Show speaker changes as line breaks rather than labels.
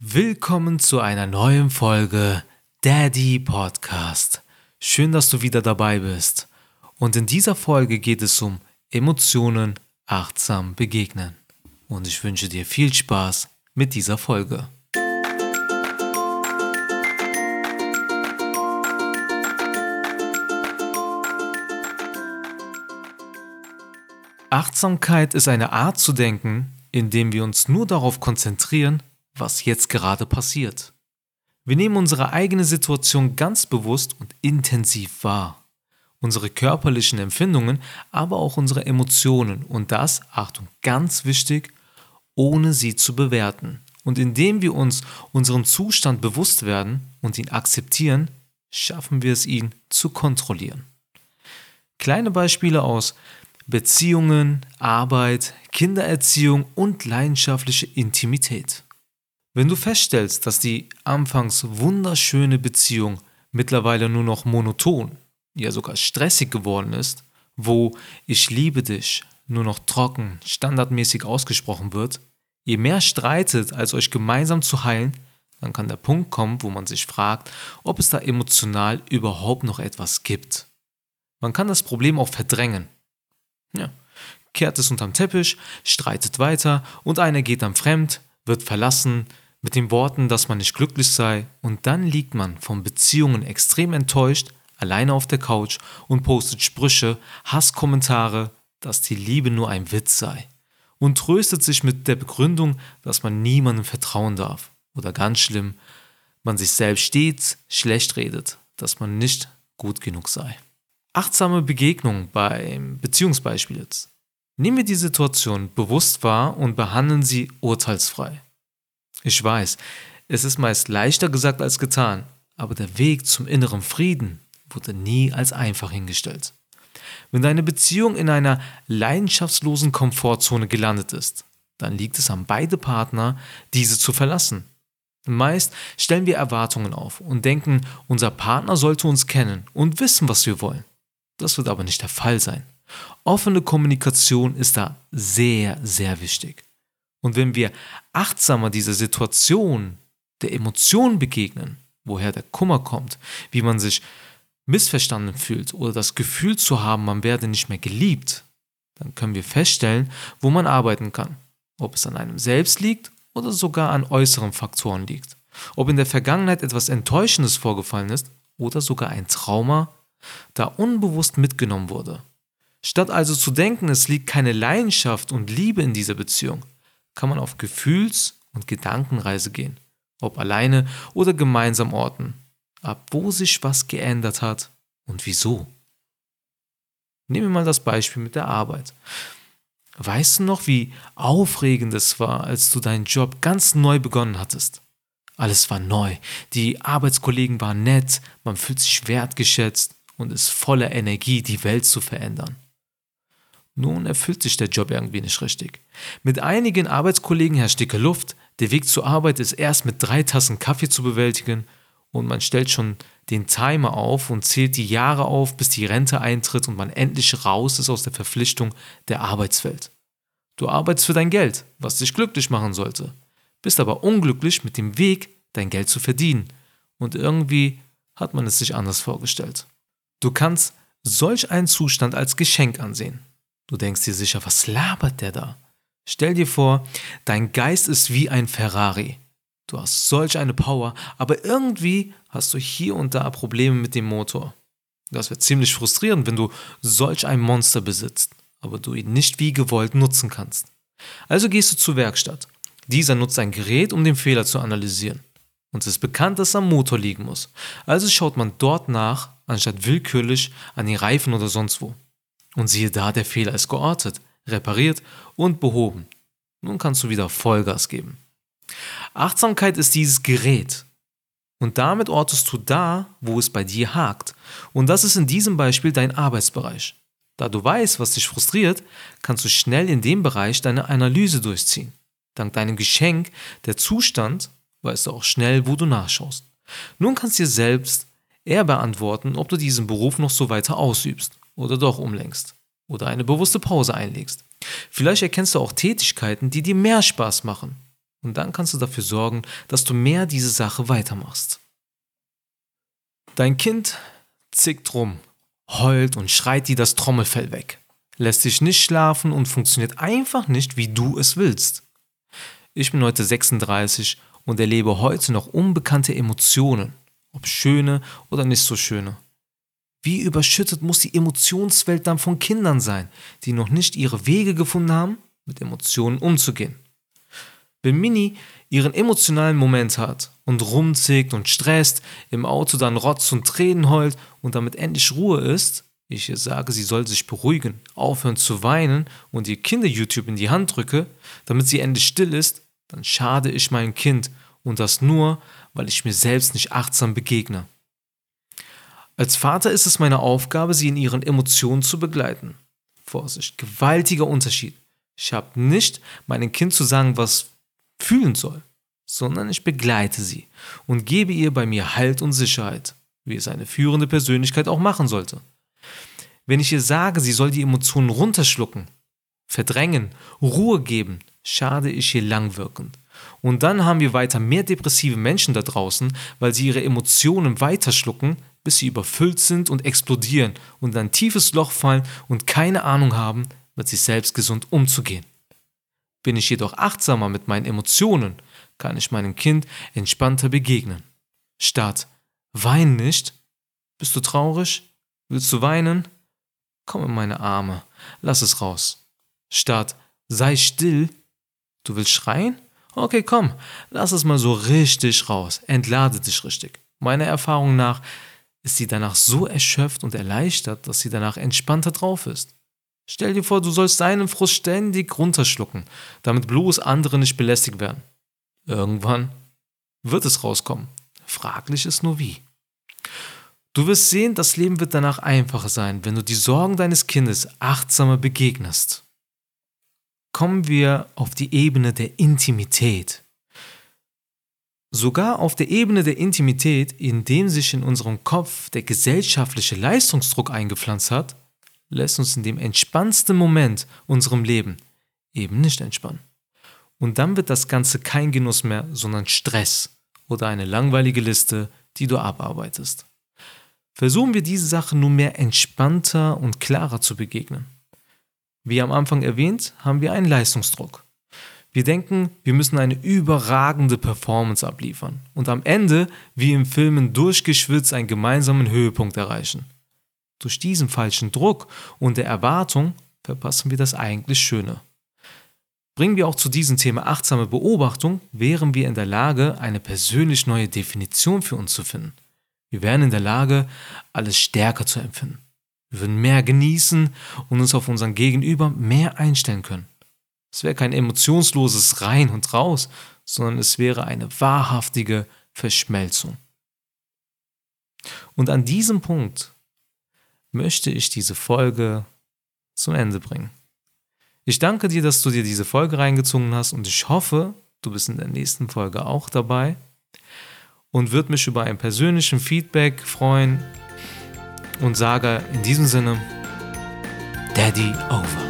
Willkommen zu einer neuen Folge Daddy Podcast. Schön, dass du wieder dabei bist. Und in dieser Folge geht es um Emotionen achtsam begegnen. Und ich wünsche dir viel Spaß mit dieser Folge. Achtsamkeit ist eine Art zu denken, indem wir uns nur darauf konzentrieren, was jetzt gerade passiert. Wir nehmen unsere eigene Situation ganz bewusst und intensiv wahr. Unsere körperlichen Empfindungen, aber auch unsere Emotionen und das, Achtung, ganz wichtig, ohne sie zu bewerten. Und indem wir uns unserem Zustand bewusst werden und ihn akzeptieren, schaffen wir es, ihn zu kontrollieren. Kleine Beispiele aus Beziehungen, Arbeit, Kindererziehung und leidenschaftliche Intimität. Wenn du feststellst, dass die anfangs wunderschöne Beziehung mittlerweile nur noch monoton, ja sogar stressig geworden ist, wo ich liebe dich nur noch trocken, standardmäßig ausgesprochen wird, je mehr streitet, als euch gemeinsam zu heilen, dann kann der Punkt kommen, wo man sich fragt, ob es da emotional überhaupt noch etwas gibt. Man kann das Problem auch verdrängen. Ja, kehrt es unterm Teppich, streitet weiter und einer geht dann fremd, wird verlassen, mit den Worten, dass man nicht glücklich sei, und dann liegt man von Beziehungen extrem enttäuscht, alleine auf der Couch und postet Sprüche, Hasskommentare, dass die Liebe nur ein Witz sei und tröstet sich mit der Begründung, dass man niemandem vertrauen darf oder ganz schlimm, man sich selbst stets schlecht redet, dass man nicht gut genug sei. Achtsame Begegnung beim Beziehungsbeispiel jetzt. Nehmen wir die Situation bewusst wahr und behandeln sie urteilsfrei. Ich weiß, es ist meist leichter gesagt als getan, aber der Weg zum inneren Frieden wurde nie als einfach hingestellt. Wenn deine Beziehung in einer leidenschaftslosen Komfortzone gelandet ist, dann liegt es an beide Partner, diese zu verlassen. Meist stellen wir Erwartungen auf und denken, unser Partner sollte uns kennen und wissen, was wir wollen. Das wird aber nicht der Fall sein. Offene Kommunikation ist da sehr, sehr wichtig. Und wenn wir achtsamer dieser Situation, der Emotion begegnen, woher der Kummer kommt, wie man sich missverstanden fühlt oder das Gefühl zu haben, man werde nicht mehr geliebt, dann können wir feststellen, wo man arbeiten kann. Ob es an einem selbst liegt oder sogar an äußeren Faktoren liegt. Ob in der Vergangenheit etwas Enttäuschendes vorgefallen ist oder sogar ein Trauma, da unbewusst mitgenommen wurde. Statt also zu denken, es liegt keine Leidenschaft und Liebe in dieser Beziehung, kann man auf Gefühls- und Gedankenreise gehen, ob alleine oder gemeinsam orten, ab wo sich was geändert hat und wieso. Nehmen wir mal das Beispiel mit der Arbeit. Weißt du noch, wie aufregend es war, als du deinen Job ganz neu begonnen hattest? Alles war neu, die Arbeitskollegen waren nett, man fühlt sich wertgeschätzt und ist voller Energie, die Welt zu verändern. Nun erfüllt sich der Job irgendwie nicht richtig. Mit einigen Arbeitskollegen herrscht dicke Luft, der Weg zur Arbeit ist erst mit drei Tassen Kaffee zu bewältigen und man stellt schon den Timer auf und zählt die Jahre auf, bis die Rente eintritt und man endlich raus ist aus der Verpflichtung der Arbeitswelt. Du arbeitest für dein Geld, was dich glücklich machen sollte, bist aber unglücklich mit dem Weg, dein Geld zu verdienen und irgendwie hat man es sich anders vorgestellt. Du kannst solch einen Zustand als Geschenk ansehen. Du denkst dir sicher, was labert der da? Stell dir vor, dein Geist ist wie ein Ferrari. Du hast solch eine Power, aber irgendwie hast du hier und da Probleme mit dem Motor. Das wird ziemlich frustrierend, wenn du solch ein Monster besitzt, aber du ihn nicht wie gewollt nutzen kannst. Also gehst du zur Werkstatt. Dieser nutzt ein Gerät, um den Fehler zu analysieren. Und es ist bekannt, dass am Motor liegen muss. Also schaut man dort nach, anstatt willkürlich an den Reifen oder sonst wo. Und siehe da, der Fehler ist geortet, repariert und behoben. Nun kannst du wieder Vollgas geben. Achtsamkeit ist dieses Gerät. Und damit ortest du da, wo es bei dir hakt. Und das ist in diesem Beispiel dein Arbeitsbereich. Da du weißt, was dich frustriert, kannst du schnell in dem Bereich deine Analyse durchziehen. Dank deinem Geschenk, der Zustand, weißt du auch schnell, wo du nachschaust. Nun kannst du dir selbst eher beantworten, ob du diesen Beruf noch so weiter ausübst oder doch umlenkst oder eine bewusste Pause einlegst. Vielleicht erkennst du auch Tätigkeiten, die dir mehr Spaß machen Und dann kannst du dafür sorgen, dass du mehr diese Sache weitermachst. Dein Kind zickt rum, heult und schreit dir das Trommelfell weg, lässt sich nicht schlafen und funktioniert einfach nicht, wie du es willst. Ich bin heute 36 und erlebe heute noch unbekannte Emotionen, ob schöne oder nicht so schöne. Wie überschüttet muss die Emotionswelt dann von Kindern sein, die noch nicht ihre Wege gefunden haben, mit Emotionen umzugehen. Wenn Mini ihren emotionalen Moment hat und rumzickt und stresst, im Auto dann Rotz und Tränen heult und damit endlich Ruhe ist, ich ihr sage, sie soll sich beruhigen, aufhören zu weinen und ihr Kinder-YouTube in die Hand drücke, damit sie endlich still ist, dann schade ich meinem Kind und das nur, weil ich mir selbst nicht achtsam begegne. Als Vater ist es meine Aufgabe, sie in ihren Emotionen zu begleiten. Vorsicht, gewaltiger Unterschied. Ich habe nicht meinem Kind zu sagen, was fühlen soll, sondern ich begleite sie und gebe ihr bei mir Halt und Sicherheit, wie es eine führende Persönlichkeit auch machen sollte. Wenn ich ihr sage, sie soll die Emotionen runterschlucken, verdrängen, Ruhe geben, schade ich ihr langwirkend. Und dann haben wir weiter mehr depressive Menschen da draußen, weil sie ihre Emotionen weiterschlucken, bis sie überfüllt sind und explodieren und in ein tiefes Loch fallen und keine Ahnung haben, mit sich selbst gesund umzugehen. Bin ich jedoch achtsamer mit meinen Emotionen, kann ich meinem Kind entspannter begegnen. Statt Wein nicht? Bist du traurig? Willst du weinen? Komm in meine Arme, lass es raus. Statt Sei still? Du willst schreien? Okay, komm, lass es mal so richtig raus. Entlade dich richtig. Meiner Erfahrung nach ist sie danach so erschöpft und erleichtert, dass sie danach entspannter drauf ist. Stell dir vor, du sollst deinen Frust ständig runterschlucken, damit bloß andere nicht belästigt werden. Irgendwann wird es rauskommen. Fraglich ist nur wie. Du wirst sehen, das Leben wird danach einfacher sein, wenn du die Sorgen deines Kindes achtsamer begegnest kommen wir auf die Ebene der Intimität. Sogar auf der Ebene der Intimität, in dem sich in unserem Kopf der gesellschaftliche Leistungsdruck eingepflanzt hat, lässt uns in dem entspannendsten Moment unserem Leben eben nicht entspannen. Und dann wird das Ganze kein Genuss mehr, sondern Stress oder eine langweilige Liste, die du abarbeitest. Versuchen wir diese Sache nun mehr entspannter und klarer zu begegnen. Wie am Anfang erwähnt, haben wir einen Leistungsdruck. Wir denken, wir müssen eine überragende Performance abliefern und am Ende, wie im Filmen durchgeschwitzt, einen gemeinsamen Höhepunkt erreichen. Durch diesen falschen Druck und der Erwartung verpassen wir das eigentlich Schöne. Bringen wir auch zu diesem Thema achtsame Beobachtung, wären wir in der Lage, eine persönlich neue Definition für uns zu finden. Wir wären in der Lage, alles stärker zu empfinden. Wir würden mehr genießen und uns auf unseren Gegenüber mehr einstellen können. Es wäre kein emotionsloses Rein und Raus, sondern es wäre eine wahrhaftige Verschmelzung. Und an diesem Punkt möchte ich diese Folge zum Ende bringen. Ich danke dir, dass du dir diese Folge reingezogen hast und ich hoffe, du bist in der nächsten Folge auch dabei und würde mich über ein persönlichen Feedback freuen und sage in diesem Sinne, Daddy over.